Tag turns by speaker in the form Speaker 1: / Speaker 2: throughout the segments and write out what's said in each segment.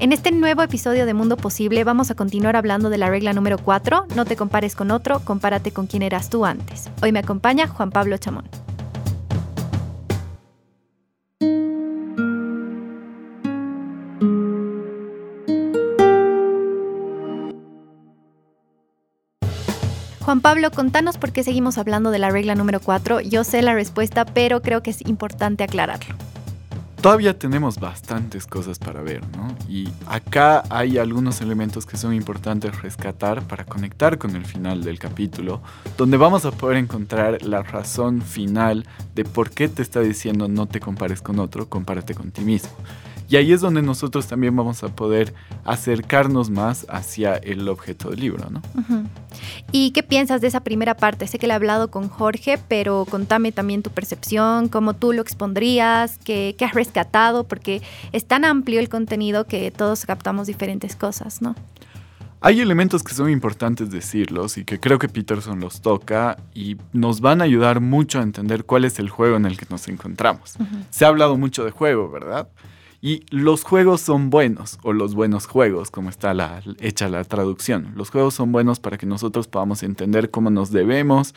Speaker 1: En este nuevo episodio de Mundo Posible vamos a continuar hablando de la regla número 4, no te compares con otro, compárate con quien eras tú antes. Hoy me acompaña Juan Pablo Chamón. Juan Pablo, contanos por qué seguimos hablando de la regla número 4. Yo sé la respuesta, pero creo que es importante aclararlo.
Speaker 2: Todavía tenemos bastantes cosas para ver, ¿no? Y acá hay algunos elementos que son importantes rescatar para conectar con el final del capítulo, donde vamos a poder encontrar la razón final de por qué te está diciendo no te compares con otro, compárate con ti mismo. Y ahí es donde nosotros también vamos a poder acercarnos más hacia el objeto del libro, ¿no?
Speaker 1: ¿Y qué piensas de esa primera parte? Sé que le he hablado con Jorge, pero contame también tu percepción, cómo tú lo expondrías, qué, qué has rescatado, porque es tan amplio el contenido que todos captamos diferentes cosas, ¿no?
Speaker 2: Hay elementos que son importantes decirlos y que creo que Peterson los toca y nos van a ayudar mucho a entender cuál es el juego en el que nos encontramos. Se ha hablado mucho de juego, ¿verdad? Y los juegos son buenos, o los buenos juegos, como está la, hecha la traducción. Los juegos son buenos para que nosotros podamos entender cómo nos debemos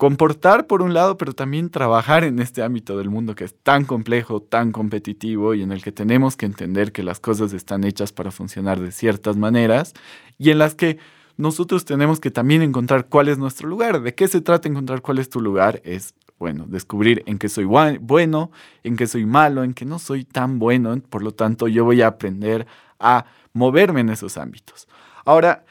Speaker 2: comportar por un lado, pero también trabajar en este ámbito del mundo que es tan complejo, tan competitivo y en el que tenemos que entender que las cosas están hechas para funcionar de ciertas maneras y en las que nosotros tenemos que también encontrar cuál es nuestro lugar. ¿De qué se trata encontrar cuál es tu lugar? Es bueno, descubrir en qué soy bueno, en qué soy malo, en qué no soy tan bueno, por lo tanto yo voy a aprender a moverme en esos ámbitos. Ahora,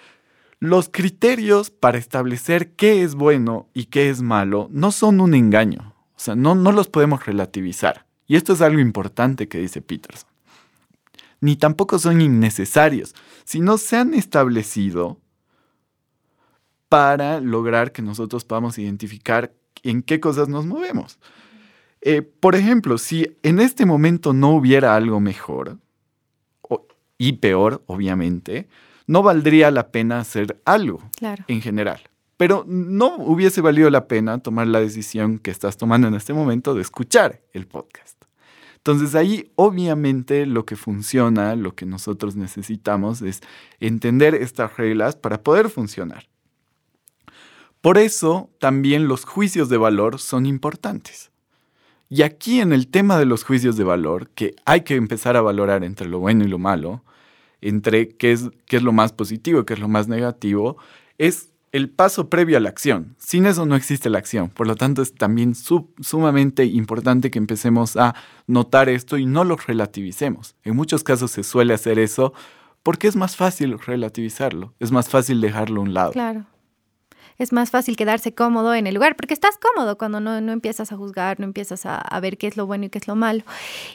Speaker 2: los criterios para establecer qué es bueno y qué es malo no son un engaño, o sea, no, no los podemos relativizar. Y esto es algo importante que dice Peterson. Ni tampoco son innecesarios, sino se han establecido para lograr que nosotros podamos identificar en qué cosas nos movemos. Eh, por ejemplo, si en este momento no hubiera algo mejor y peor, obviamente, no valdría la pena hacer algo en general. Pero no hubiese valido la pena tomar la decisión que estás tomando en este momento de escuchar el podcast. Entonces ahí obviamente lo que funciona, lo que nosotros necesitamos es entender estas reglas para poder funcionar. Por eso también los juicios de valor son importantes. Y aquí en el tema de los juicios de valor, que hay que empezar a valorar entre lo bueno y lo malo, entre qué es, qué es lo más positivo qué es lo más negativo, es el paso previo a la acción. Sin eso no existe la acción. Por lo tanto, es también sumamente importante que empecemos a notar esto y no lo relativicemos. En muchos casos se suele hacer eso porque es más fácil relativizarlo, es más fácil dejarlo a un lado.
Speaker 1: Claro es más fácil quedarse cómodo en el lugar, porque estás cómodo cuando no, empiezas a juzgar, no empiezas a, ver qué es lo bueno y qué es lo malo.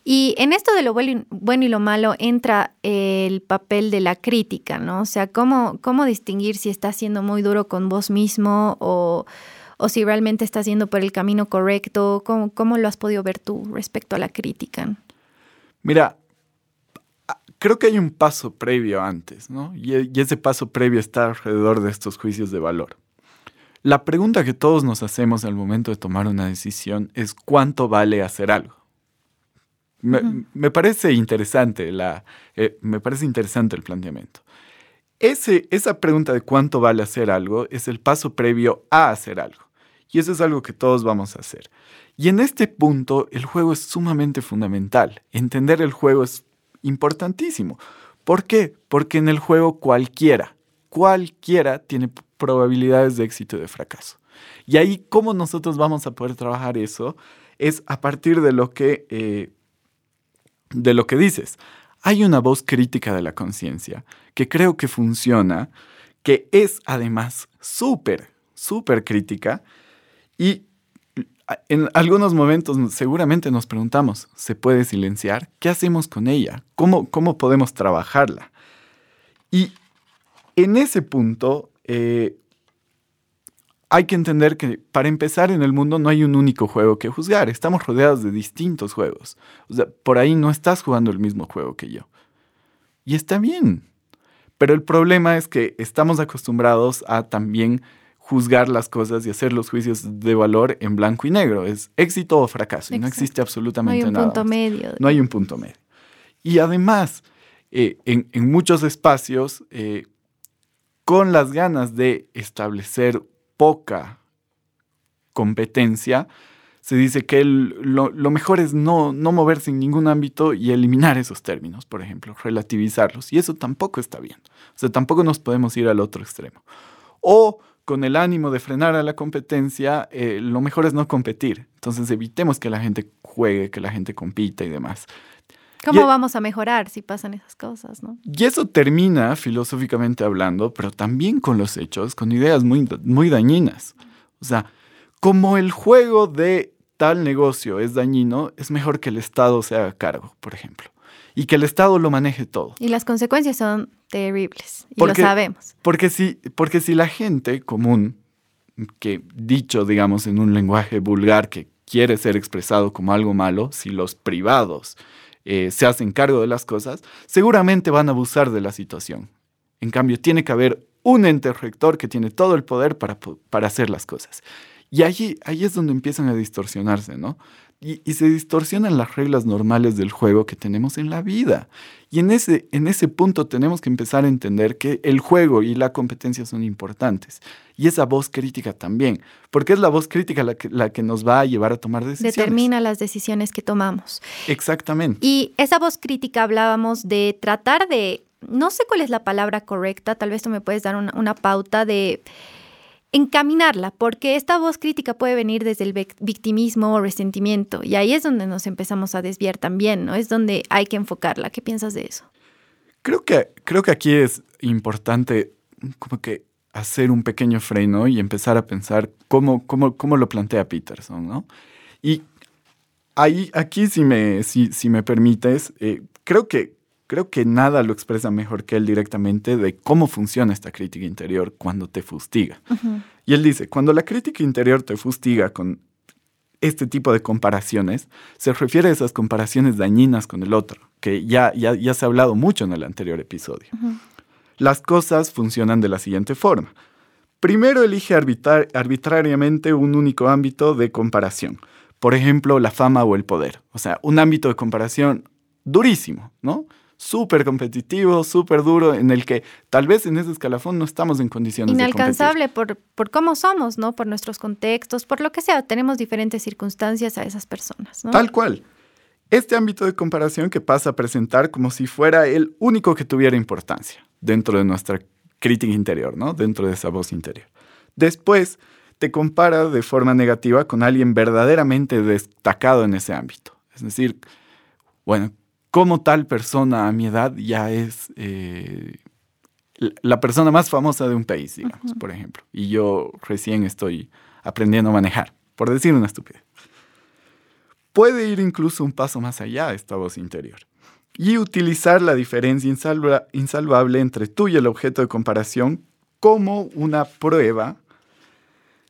Speaker 1: Y en esto de lo bueno y, lo malo entra el papel de la crítica, ¿no? O sea, cómo, cómo distinguir si estás siendo muy duro con vos mismo o, si realmente estás yendo por el camino correcto. ¿Cómo, ¿Cómo lo has podido ver tú respecto a la crítica?
Speaker 2: Mira, creo que hay un paso previo antes, ¿no? Y, y, ese paso previo está alrededor de estos juicios de valor. La pregunta que todos nos hacemos al momento de tomar una decisión es cuánto vale hacer algo. Me, parece interesante la, eh, me parece interesante el planteamiento. Ese, esa pregunta de cuánto vale hacer algo es el paso previo a hacer algo. Y eso es algo que todos vamos a hacer. Y en este punto el juego es sumamente fundamental. Entender el juego es importantísimo. ¿Por qué? Porque en el juego cualquiera, cualquiera tiene probabilidades de éxito y de fracaso. Y ahí, ¿cómo nosotros vamos a poder trabajar eso? Es a partir de lo que, eh, de lo que dices. Hay una voz crítica de la conciencia que creo que funciona, que es además súper, súper crítica y en algunos momentos seguramente nos preguntamos, ¿se puede silenciar? ¿Qué hacemos con ella? ¿Cómo, cómo podemos trabajarla? Y en ese punto eh, hay que entender que para empezar en el mundo no hay un único juego que juzgar, estamos rodeados de distintos juegos. O sea, por ahí no estás jugando el mismo juego que yo. Y está bien. Pero el problema es que estamos acostumbrados a también juzgar las cosas y hacer los juicios de valor en blanco y negro. Es éxito o fracaso. Y no existe absolutamente nada.
Speaker 1: No hay un punto medio.
Speaker 2: No hay un punto medio. Y además, eh, en, muchos espacios eh, con las ganas de establecer poca competencia, se dice que lo, mejor es no, no moverse en ningún ámbito y eliminar esos términos, por ejemplo, relativizarlos. Y eso tampoco está bien. O sea, tampoco nos podemos ir al otro extremo. O con el ánimo de frenar a la competencia, eh, lo mejor es no competir. Entonces evitemos que la gente juegue, que la gente compita y demás.
Speaker 1: ¿Cómo e vamos a mejorar si pasan esas cosas, no?
Speaker 2: Y eso termina, filosóficamente hablando, pero también con los hechos, con ideas muy, muy dañinas. O sea, como el juego de tal negocio es dañino, es mejor que el Estado se haga cargo, por ejemplo. Y que el Estado lo maneje todo.
Speaker 1: Y las consecuencias son terribles. Y lo sabemos.
Speaker 2: Porque si, porque si la gente común, que dicho, digamos, en un lenguaje vulgar que quiere ser expresado como algo malo, si los privados eh, se hacen cargo de las cosas, seguramente van a abusar de la situación. En cambio, tiene que haber un ente rector que tiene todo el poder para, para hacer las cosas. Y allí, ahí es donde empiezan a distorsionarse, ¿no? Y, se distorsionan las reglas normales del juego que tenemos en la vida. Y en ese, en ese punto tenemos que empezar a entender que el juego y la competencia son importantes. Y esa voz crítica también, porque es la voz crítica la que, la que nos va a llevar a tomar decisiones.
Speaker 1: Determina las decisiones que tomamos.
Speaker 2: Exactamente.
Speaker 1: Y esa voz crítica hablábamos de tratar de, no sé cuál es la palabra correcta, tal vez tú me puedes dar una, una pauta de encaminarla, porque esta voz crítica puede venir desde el victimismo o resentimiento, y ahí es donde nos empezamos a desviar también, ¿no? Es donde hay que enfocarla. ¿Qué piensas de eso?
Speaker 2: Creo que, creo que aquí es importante como que hacer un pequeño freno y empezar a pensar cómo, cómo, cómo lo plantea Peterson, ¿no? Y ahí, aquí, si me, si, si me permites, eh, creo que creo que nada lo expresa mejor que él directamente de cómo funciona esta crítica interior cuando te fustiga. Y él dice, cuando la crítica interior te fustiga con este tipo de comparaciones, se refiere a esas comparaciones dañinas con el otro, que ya, ya, ya se ha hablado mucho en el anterior episodio. Las cosas funcionan de la siguiente forma. Primero elige arbitrariamente un único ámbito de comparación. Por ejemplo, la fama o el poder. O sea, un ámbito de comparación durísimo, ¿no? Súper competitivo, súper duro, en el que tal vez en ese escalafón no estamos en condiciones
Speaker 1: Inalcanzable por, por cómo somos, ¿no? Por nuestros contextos, por lo que sea. Tenemos diferentes circunstancias a esas personas, ¿no?
Speaker 2: Tal cual. Este ámbito de comparación que pasa a presentar como si fuera el único que tuviera importancia dentro de nuestra crítica interior, ¿no? Dentro de esa voz interior. Después te compara de forma negativa con alguien verdaderamente destacado en ese ámbito. Es decir, bueno, como tal persona a mi edad ya es eh, la persona más famosa de un país, digamos, por ejemplo. Y yo recién estoy aprendiendo a manejar, por decir una estupidez. Puede ir incluso un paso más allá esta voz interior y utilizar la diferencia insalvable entre tú y el objeto de comparación como una prueba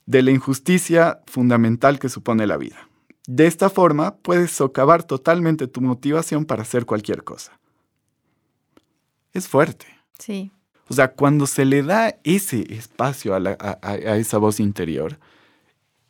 Speaker 2: de la injusticia fundamental que supone la vida. De esta forma, puedes socavar totalmente tu motivación para hacer cualquier cosa. Es fuerte.
Speaker 1: Sí.
Speaker 2: O sea, cuando se le da ese espacio a, esa voz interior,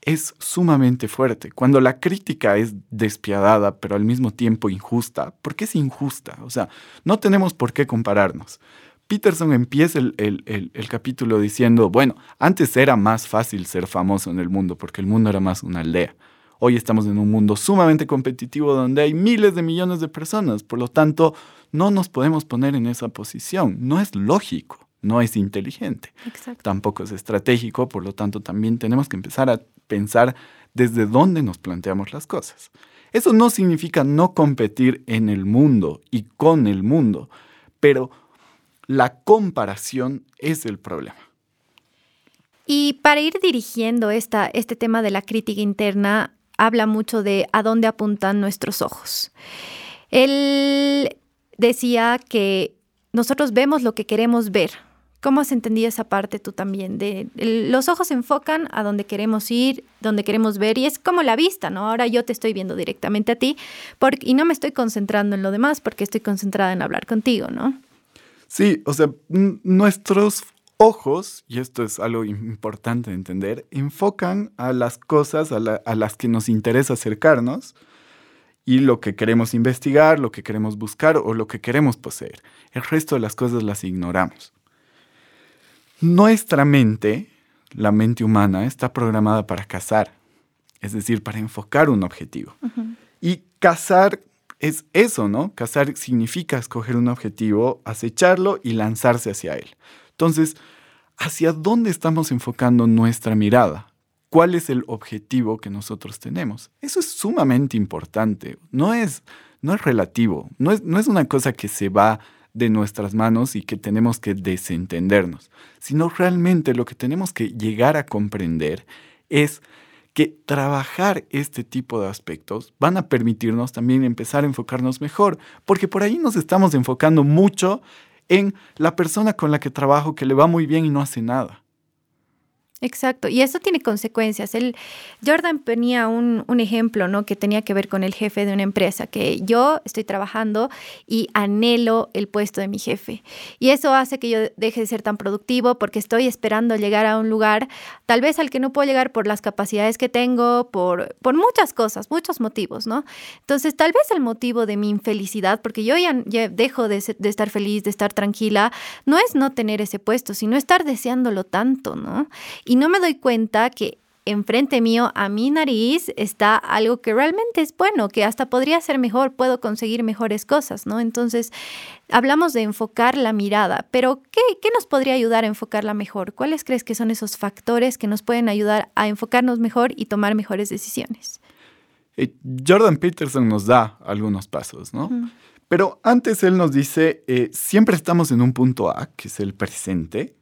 Speaker 2: es sumamente fuerte. Cuando la crítica es despiadada, pero al mismo tiempo injusta, ¿por qué es injusta? O sea, no tenemos por qué compararnos. Peterson empieza el, el, capítulo diciendo, bueno, antes era más fácil ser famoso en el mundo porque el mundo era más una aldea. Hoy estamos en un mundo sumamente competitivo donde hay miles de millones de personas, por lo tanto, no nos podemos poner en esa posición. No es lógico, no es inteligente, tampoco es estratégico, por lo tanto, también tenemos que empezar a pensar desde dónde nos planteamos las cosas. Eso no significa no competir en el mundo y con el mundo, pero la comparación es el problema.
Speaker 1: Y para ir dirigiendo esta, este tema de la crítica interna, habla mucho de a dónde apuntan nuestros ojos. Él decía que nosotros vemos lo que queremos ver. ¿Cómo has entendido esa parte tú también? De, los ojos se enfocan a donde queremos ir, donde queremos ver, y es como la vista, ¿no? Ahora yo te estoy viendo directamente a ti y no me estoy concentrando en lo demás porque estoy concentrada en hablar contigo, ¿no?
Speaker 2: Sí, o sea, nuestros ojos, y esto es algo importante de entender, enfocan a las cosas a, las que nos interesa acercarnos y lo que queremos investigar, lo que queremos buscar o lo que queremos poseer. El resto de las cosas las ignoramos. Nuestra mente, la mente humana, está programada para cazar, es decir, para enfocar un objetivo. Y cazar es eso, ¿no? Cazar significa escoger un objetivo, acecharlo y lanzarse hacia él. Entonces, ¿hacia dónde estamos enfocando nuestra mirada? ¿Cuál es el objetivo que nosotros tenemos? Eso es sumamente importante. No es, no es relativo, no es, no es una cosa que se va de nuestras manos y que tenemos que desentendernos, sino realmente lo que tenemos que llegar a comprender es que trabajar este tipo de aspectos van a permitirnos también empezar a enfocarnos mejor, porque por ahí nos estamos enfocando mucho en la persona con la que trabajo que le va muy bien y no hace nada.
Speaker 1: Exacto, y eso tiene consecuencias. El, Jordan ponía un, un, ejemplo ¿no? que tenía que ver con el jefe de una empresa, que yo estoy trabajando y anhelo el puesto de mi jefe. Y eso hace que yo deje de ser tan productivo porque estoy esperando llegar a un lugar, tal vez al que no puedo llegar por las capacidades que tengo, por, por muchas cosas, muchos motivos, ¿no? Entonces, tal vez el motivo de mi infelicidad, porque yo ya, dejo de, de estar feliz, de estar tranquila, no es no tener ese puesto, sino estar deseándolo tanto, ¿no? Y no me doy cuenta que enfrente mío, a mi nariz, está algo que realmente es bueno, que hasta podría ser mejor, puedo conseguir mejores cosas, ¿no? Entonces, hablamos de enfocar la mirada, pero ¿qué, ¿qué, nos podría ayudar a enfocarla mejor? ¿Cuáles crees que son esos factores que nos pueden ayudar a enfocarnos mejor y tomar mejores decisiones?
Speaker 2: Eh, Jordan Peterson nos da algunos pasos, ¿no? Pero antes él nos dice, eh, siempre estamos en un punto A, que es el presente,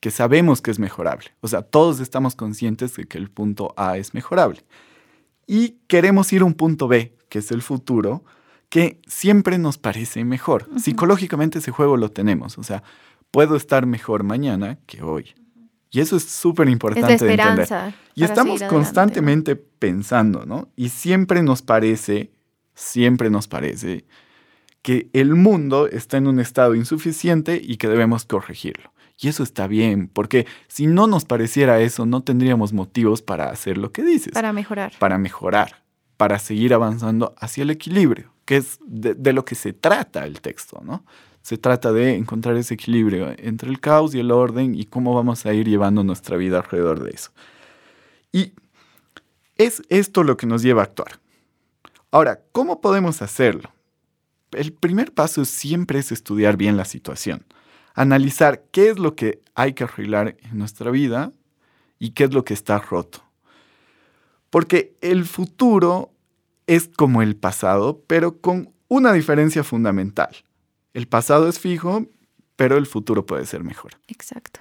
Speaker 2: que sabemos que es mejorable. O sea, todos estamos conscientes de que el punto A es mejorable. Y queremos ir a un punto B, que es el futuro, que siempre nos parece mejor. Psicológicamente ese juego lo tenemos. O sea, puedo estar mejor mañana que hoy. Y eso es súper importante de entender. Y estamos constantemente pensando, ¿no? Y siempre nos parece, siempre nos parece que el mundo está en un estado insuficiente y que debemos corregirlo. Y eso está bien, porque si no nos pareciera eso, no tendríamos motivos para hacer lo que dices.
Speaker 1: Para mejorar.
Speaker 2: Para mejorar, para seguir avanzando hacia el equilibrio, que es de, lo que se trata el texto, ¿no? Se trata de encontrar ese equilibrio entre el caos y el orden y cómo vamos a ir llevando nuestra vida alrededor de eso. Y es esto lo que nos lleva a actuar. Ahora, ¿cómo podemos hacerlo? El primer paso siempre es estudiar bien la situación analizar qué es lo que hay que arreglar en nuestra vida y qué es lo que está roto. Porque el futuro es como el pasado, pero con una diferencia fundamental. El pasado es fijo, pero el futuro puede ser mejor.
Speaker 1: Exacto.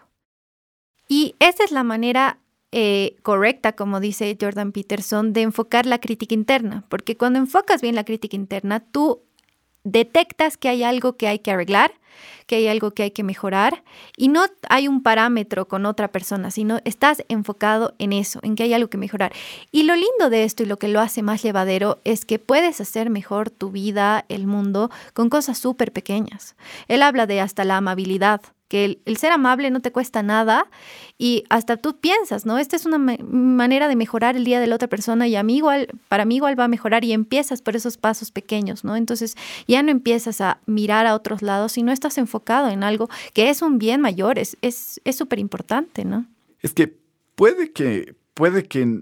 Speaker 1: Y esa es la manera eh, correcta, como dice Jordan Peterson, de enfocar la crítica interna, porque cuando enfocas bien la crítica interna, tú detectas que hay algo que hay que arreglar, que hay algo que hay que mejorar y no hay un parámetro con otra persona, sino estás enfocado en eso, en que hay algo que mejorar. Y lo lindo de esto y lo que lo hace más llevadero es que puedes hacer mejor tu vida, el mundo, con cosas súper pequeñas. Él habla de hasta la amabilidad que el, ser amable no te cuesta nada y hasta tú piensas, ¿no? Esta es una manera de mejorar el día de la otra persona y a mí igual, para mí igual va a mejorar y empiezas por esos pasos pequeños, ¿no? Entonces ya no empiezas a mirar a otros lados, sino estás enfocado en algo que es un bien mayor, es súper es, importante, ¿no?
Speaker 2: Es que puede que, puede que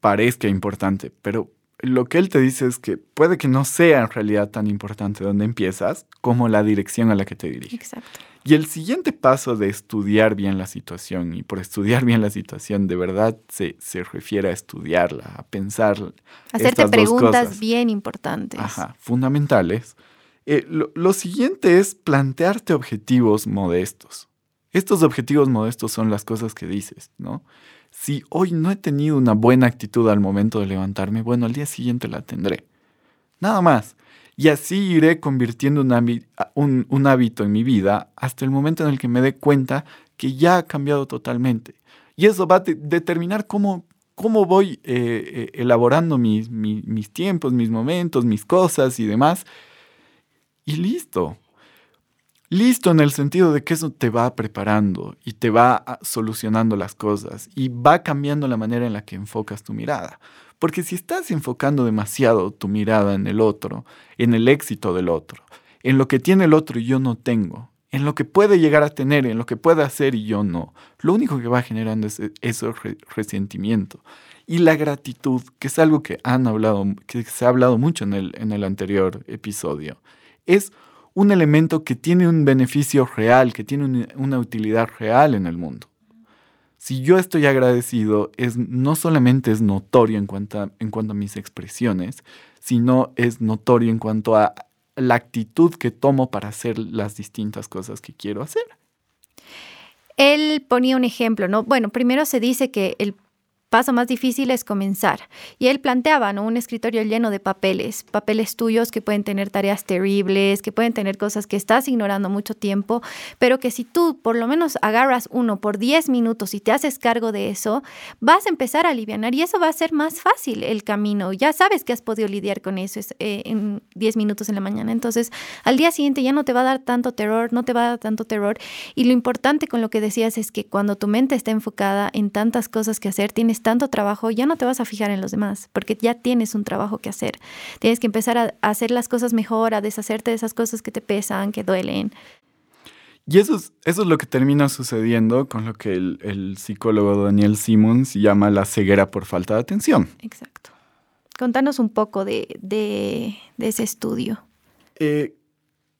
Speaker 2: parezca importante, pero lo que él te dice es que puede que no sea en realidad tan importante donde empiezas como la dirección a la que te diriges.
Speaker 1: Exacto.
Speaker 2: Y el siguiente paso de estudiar bien la situación, y por estudiar bien la situación, de verdad se, se refiere a estudiarla, a pensar.
Speaker 1: Hacerte preguntas bien importantes.
Speaker 2: Ajá, fundamentales. Eh, lo, lo siguiente es plantearte objetivos modestos. Estos objetivos modestos son las cosas que dices, ¿no? Si hoy no he tenido una buena actitud al momento de levantarme, bueno, al día siguiente la tendré. Nada más. Y así iré convirtiendo un, hábito en mi vida hasta el momento en el que me dé cuenta que ya ha cambiado totalmente. Y eso va a determinar cómo, cómo voy eh, eh, elaborando mis, mis, tiempos, mis momentos, mis cosas y demás. Y listo. Listo en el sentido de que eso te va preparando y te va solucionando las cosas y va cambiando la manera en la que enfocas tu mirada. Porque si estás enfocando demasiado tu mirada en el otro, en el éxito del otro, en lo que tiene el otro y yo no tengo, en lo que puede llegar a tener, en lo que puede hacer y yo no, lo único que va generando es ese resentimiento. Y la gratitud, que es algo que han hablado, que se ha hablado mucho en el, en el anterior episodio, es un elemento que tiene un beneficio real, que tiene una utilidad real en el mundo. Si yo estoy agradecido, es, no solamente es notorio en cuanto, a, en cuanto a mis expresiones, sino es notorio en cuanto a la actitud que tomo para hacer las distintas cosas que quiero hacer.
Speaker 1: Él ponía un ejemplo, ¿no? Bueno, primero se dice que el paso más difícil es comenzar. Y él planteaba ¿no? un escritorio lleno de papeles, papeles tuyos que pueden tener tareas terribles, que pueden tener cosas que estás ignorando mucho tiempo, pero que si tú por lo menos agarras uno por 10 minutos y te haces cargo de eso, vas a empezar a aliviar y eso va a ser más fácil el camino. Ya sabes que has podido lidiar con eso eh, en 10 minutos en la mañana. Entonces, al día siguiente ya no te va a dar tanto terror, no te va a dar tanto terror. Y lo importante con lo que decías es que cuando tu mente está enfocada en tantas cosas que hacer, tienes tanto trabajo, ya no te vas a fijar en los demás, porque ya tienes un trabajo que hacer. Tienes que empezar a, hacer las cosas mejor, a deshacerte de esas cosas que te pesan, que duelen.
Speaker 2: Y eso es, eso es lo que termina sucediendo con lo que el, psicólogo Daniel Simmons llama la ceguera por falta de atención.
Speaker 1: Exacto. Contanos un poco de, ese estudio.
Speaker 2: Eh,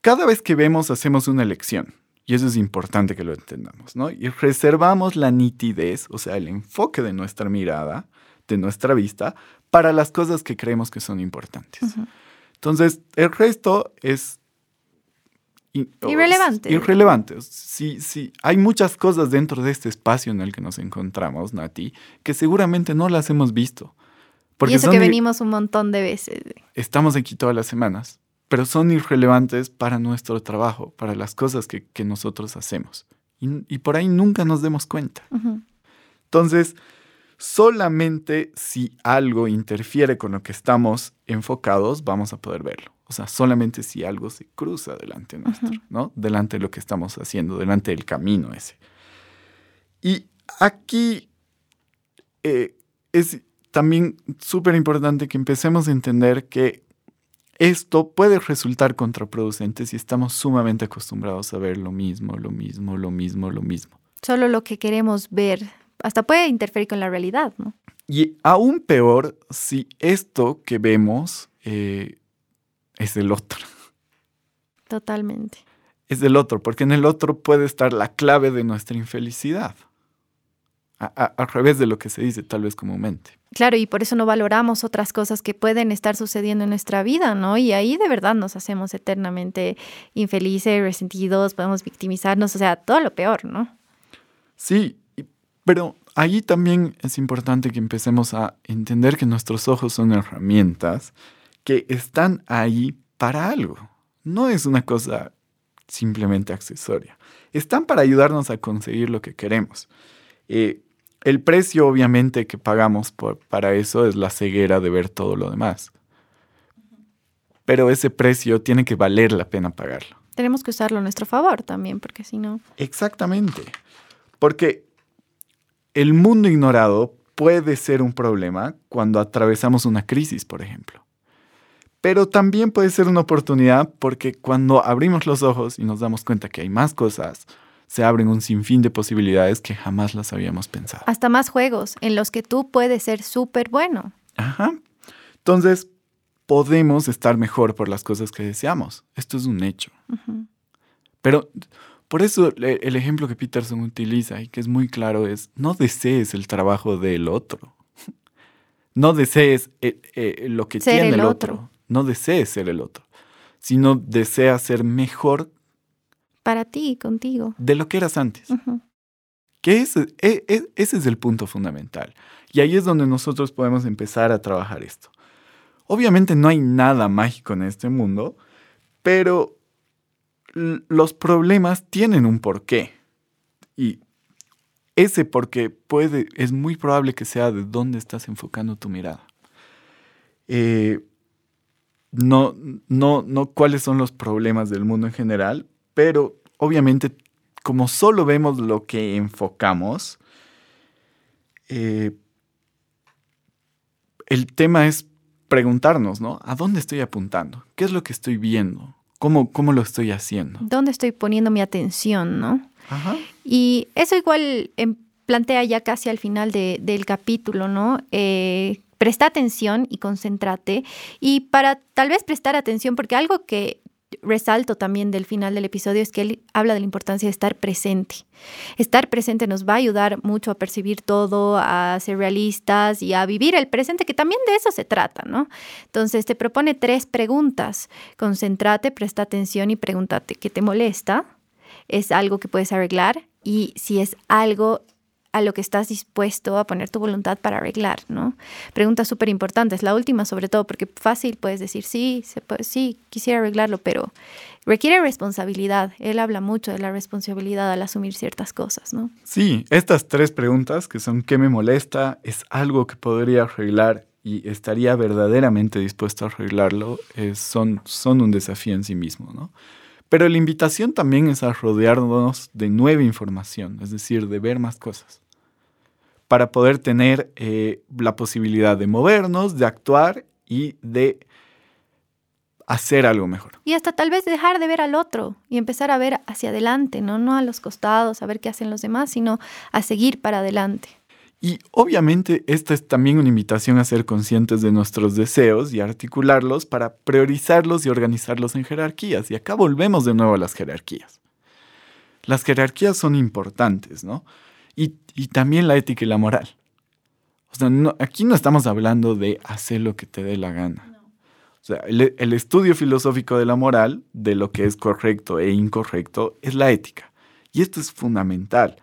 Speaker 2: cada vez que vemos, hacemos una elección. Y eso es importante que lo entendamos, ¿no? Y reservamos la nitidez, o sea, el enfoque de nuestra mirada, de nuestra vista, para las cosas que creemos que son importantes. Entonces, el resto es...
Speaker 1: irrelevante.
Speaker 2: Irrelevante. Sí, sí. Hay muchas cosas dentro de este espacio en el que nos encontramos, Nati, que seguramente no las hemos visto.
Speaker 1: Porque y eso que venimos un montón de veces.
Speaker 2: Estamos aquí todas las semanas pero son irrelevantes para nuestro trabajo, para las cosas que, nosotros hacemos. Y, por ahí nunca nos demos cuenta. Entonces, solamente si algo interfiere con lo que estamos enfocados, vamos a poder verlo. O sea, solamente si algo se cruza delante nuestro, ¿no? Delante de lo que estamos haciendo, delante del camino ese. Y aquí eh, es también súper importante que empecemos a entender que esto puede resultar contraproducente si estamos sumamente acostumbrados a ver lo mismo, lo mismo, lo mismo, lo mismo.
Speaker 1: Solo lo que queremos ver. Hasta puede interferir con la realidad, ¿no?
Speaker 2: Y aún peor si esto que vemos eh, es el otro.
Speaker 1: Totalmente.
Speaker 2: Es el otro, porque en el otro puede estar la clave de nuestra infelicidad al revés de lo que se dice tal vez comúnmente.
Speaker 1: Claro, y por eso no valoramos otras cosas que pueden estar sucediendo en nuestra vida, ¿no? Y ahí de verdad nos hacemos eternamente infelices, resentidos, podemos victimizarnos, o sea, todo lo peor, ¿no?
Speaker 2: Sí, pero ahí también es importante que empecemos a entender que nuestros ojos son herramientas que están ahí para algo. No es una cosa simplemente accesoria. Están para ayudarnos a conseguir lo que queremos. Eh, el precio obviamente que pagamos por, para eso es la ceguera de ver todo lo demás. Pero ese precio tiene que valer la pena pagarlo.
Speaker 1: Tenemos que usarlo a nuestro favor también, porque si no...
Speaker 2: Exactamente. Porque el mundo ignorado puede ser un problema cuando atravesamos una crisis, por ejemplo. Pero también puede ser una oportunidad porque cuando abrimos los ojos y nos damos cuenta que hay más cosas, se abren un sinfín de posibilidades que jamás las habíamos pensado.
Speaker 1: Hasta más juegos en los que tú puedes ser súper bueno.
Speaker 2: Ajá. Entonces, podemos estar mejor por las cosas que deseamos. Esto es un hecho. Pero por eso el ejemplo que Peterson utiliza y que es muy claro es, no desees el trabajo del otro. No desees eh, eh, lo que tiene el, otro. No desees ser el otro, sino deseas ser mejor
Speaker 1: para ti, contigo.
Speaker 2: De lo que eras antes. Que ese, e, e, ese es el punto fundamental. Y ahí es donde nosotros podemos empezar a trabajar esto. Obviamente no hay nada mágico en este mundo, pero los problemas tienen un porqué. Y ese porqué puede, es muy probable que sea de dónde estás enfocando tu mirada. Eh, no, no, no cuáles son los problemas del mundo en general, pero obviamente como solo vemos lo que enfocamos, eh, el tema es preguntarnos, ¿no? ¿A dónde estoy apuntando? ¿Qué es lo que estoy viendo? ¿Cómo, cómo lo estoy haciendo?
Speaker 1: ¿Dónde estoy poniendo mi atención, no? Y eso igual em, plantea ya casi al final del capítulo, ¿no? Eh, presta atención y concéntrate. Y para tal vez prestar atención, porque algo que resalto también del final del episodio es que él habla de la importancia de estar presente. Estar presente nos va a ayudar mucho a percibir todo, a ser realistas y a vivir el presente, que también de eso se trata, ¿no? Entonces te propone tres preguntas. Concéntrate, presta atención y pregúntate qué te molesta. ¿Es algo que puedes arreglar? Y si es algo a lo que estás dispuesto a poner tu voluntad para arreglar, ¿no? Preguntas súper importantes, la última sobre todo, porque fácil puedes decir, sí, sí, quisiera arreglarlo, pero requiere responsabilidad. Él habla mucho de la responsabilidad al asumir ciertas cosas, ¿no?
Speaker 2: Sí, estas tres preguntas, que son ¿qué me molesta? ¿Es algo que podría arreglar? y estaría verdaderamente dispuesto a arreglarlo, son, son un desafío en sí mismo, ¿no? Pero la invitación también es a rodearnos de nueva información, es decir, de ver más cosas para poder tener eh, la posibilidad de movernos, de actuar y de hacer algo mejor.
Speaker 1: Y hasta tal vez dejar de ver al otro y empezar a ver hacia adelante, ¿no? No a los costados, a ver qué hacen los demás, sino a seguir para adelante.
Speaker 2: Y obviamente esta es también una invitación a ser conscientes de nuestros deseos y articularlos para priorizarlos y organizarlos en jerarquías. Y acá volvemos de nuevo a las jerarquías. Las jerarquías son importantes, ¿no? Y, también la ética y la moral. O sea, aquí no estamos hablando de hacer lo que te dé la gana. O sea, el, estudio filosófico de la moral, de lo que es correcto e incorrecto, es la ética. Y esto es fundamental.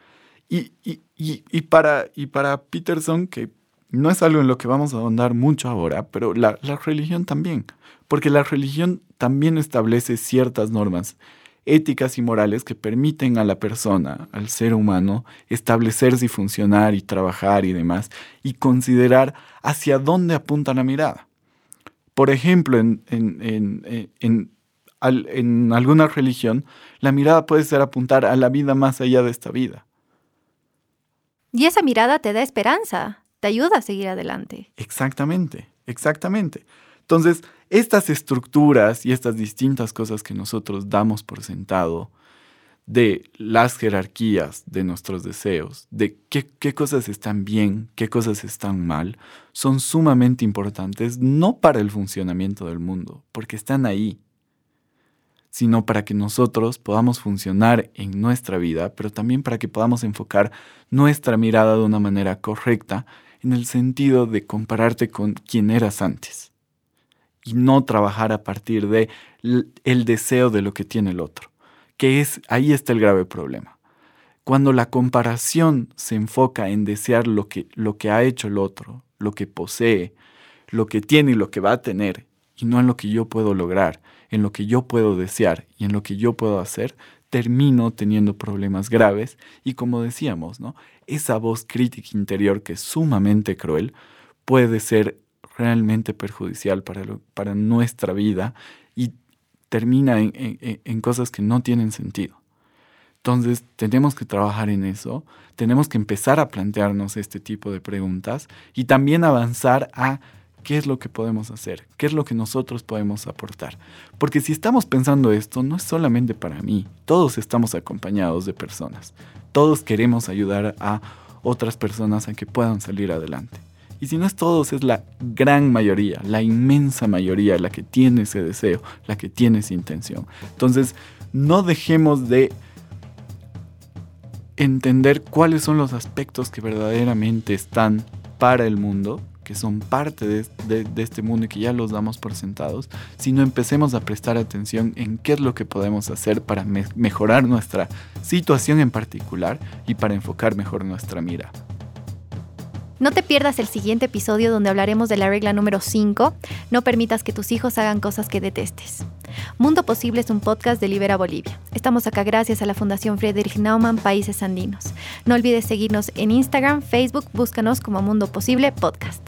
Speaker 2: Y, y, para, y para Peterson, que no es algo en lo que vamos a ahondar mucho ahora, pero la, la religión también. Porque la religión también establece ciertas normas éticas y morales que permiten a la persona, al ser humano, establecerse y funcionar y trabajar y demás, y considerar hacia dónde apunta la mirada. Por ejemplo, en, en, alguna religión, la mirada puede ser apuntar a la vida más allá de esta vida.
Speaker 1: Y esa mirada te da esperanza, te ayuda a seguir adelante.
Speaker 2: Exactamente, exactamente. Entonces, estas estructuras y estas distintas cosas que nosotros damos por sentado, de las jerarquías de nuestros deseos, de qué, cosas están bien, qué cosas están mal, son sumamente importantes, no para el funcionamiento del mundo, porque están ahí, sino para que nosotros podamos funcionar en nuestra vida, pero también para que podamos enfocar nuestra mirada de una manera correcta en el sentido de compararte con quien eras antes y no trabajar a partir de el deseo de lo que tiene el otro, que es ahí está el grave problema. Cuando la comparación se enfoca en desear lo que, lo que ha hecho el otro, lo que posee, lo que tiene y lo que va a tener, y no en lo que yo puedo lograr, en lo que yo puedo desear y en lo que yo puedo hacer, termino teniendo problemas graves y como decíamos, ¿no? Esa voz crítica interior que es sumamente cruel puede ser realmente perjudicial para, para nuestra vida y termina en, cosas que no tienen sentido. Entonces, tenemos que trabajar en eso, tenemos que empezar a plantearnos este tipo de preguntas y también avanzar a qué es lo que podemos hacer, qué es lo que nosotros podemos aportar. Porque si estamos pensando esto, no es solamente para mí, todos estamos acompañados de personas, todos queremos ayudar a otras personas a que puedan salir adelante. Y si no es todos, es la gran mayoría, la inmensa mayoría la que tiene ese deseo, la que tiene esa intención. Entonces, no dejemos de entender cuáles son los aspectos que verdaderamente están para el mundo, que son parte de, este mundo y que ya los damos por sentados, sino empecemos a prestar atención en qué es lo que podemos hacer para mejorar nuestra situación en particular y para enfocar mejor nuestra mira.
Speaker 1: No te pierdas el siguiente episodio donde hablaremos de la regla número 5, no permitas que tus hijos hagan cosas que detestes. Mundo Posible es un podcast de Libera Bolivia. Estamos acá gracias a la Fundación Friedrich Naumann Países Andinos. No olvides seguirnos en Instagram, Facebook, búscanos como Mundo Posible Podcast.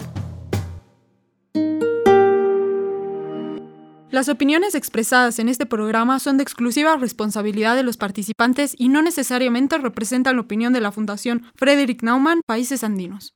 Speaker 3: Las opiniones expresadas en este programa son de exclusiva responsabilidad de los participantes y no necesariamente representan la opinión de la Fundación Frederick Naumann Países Andinos.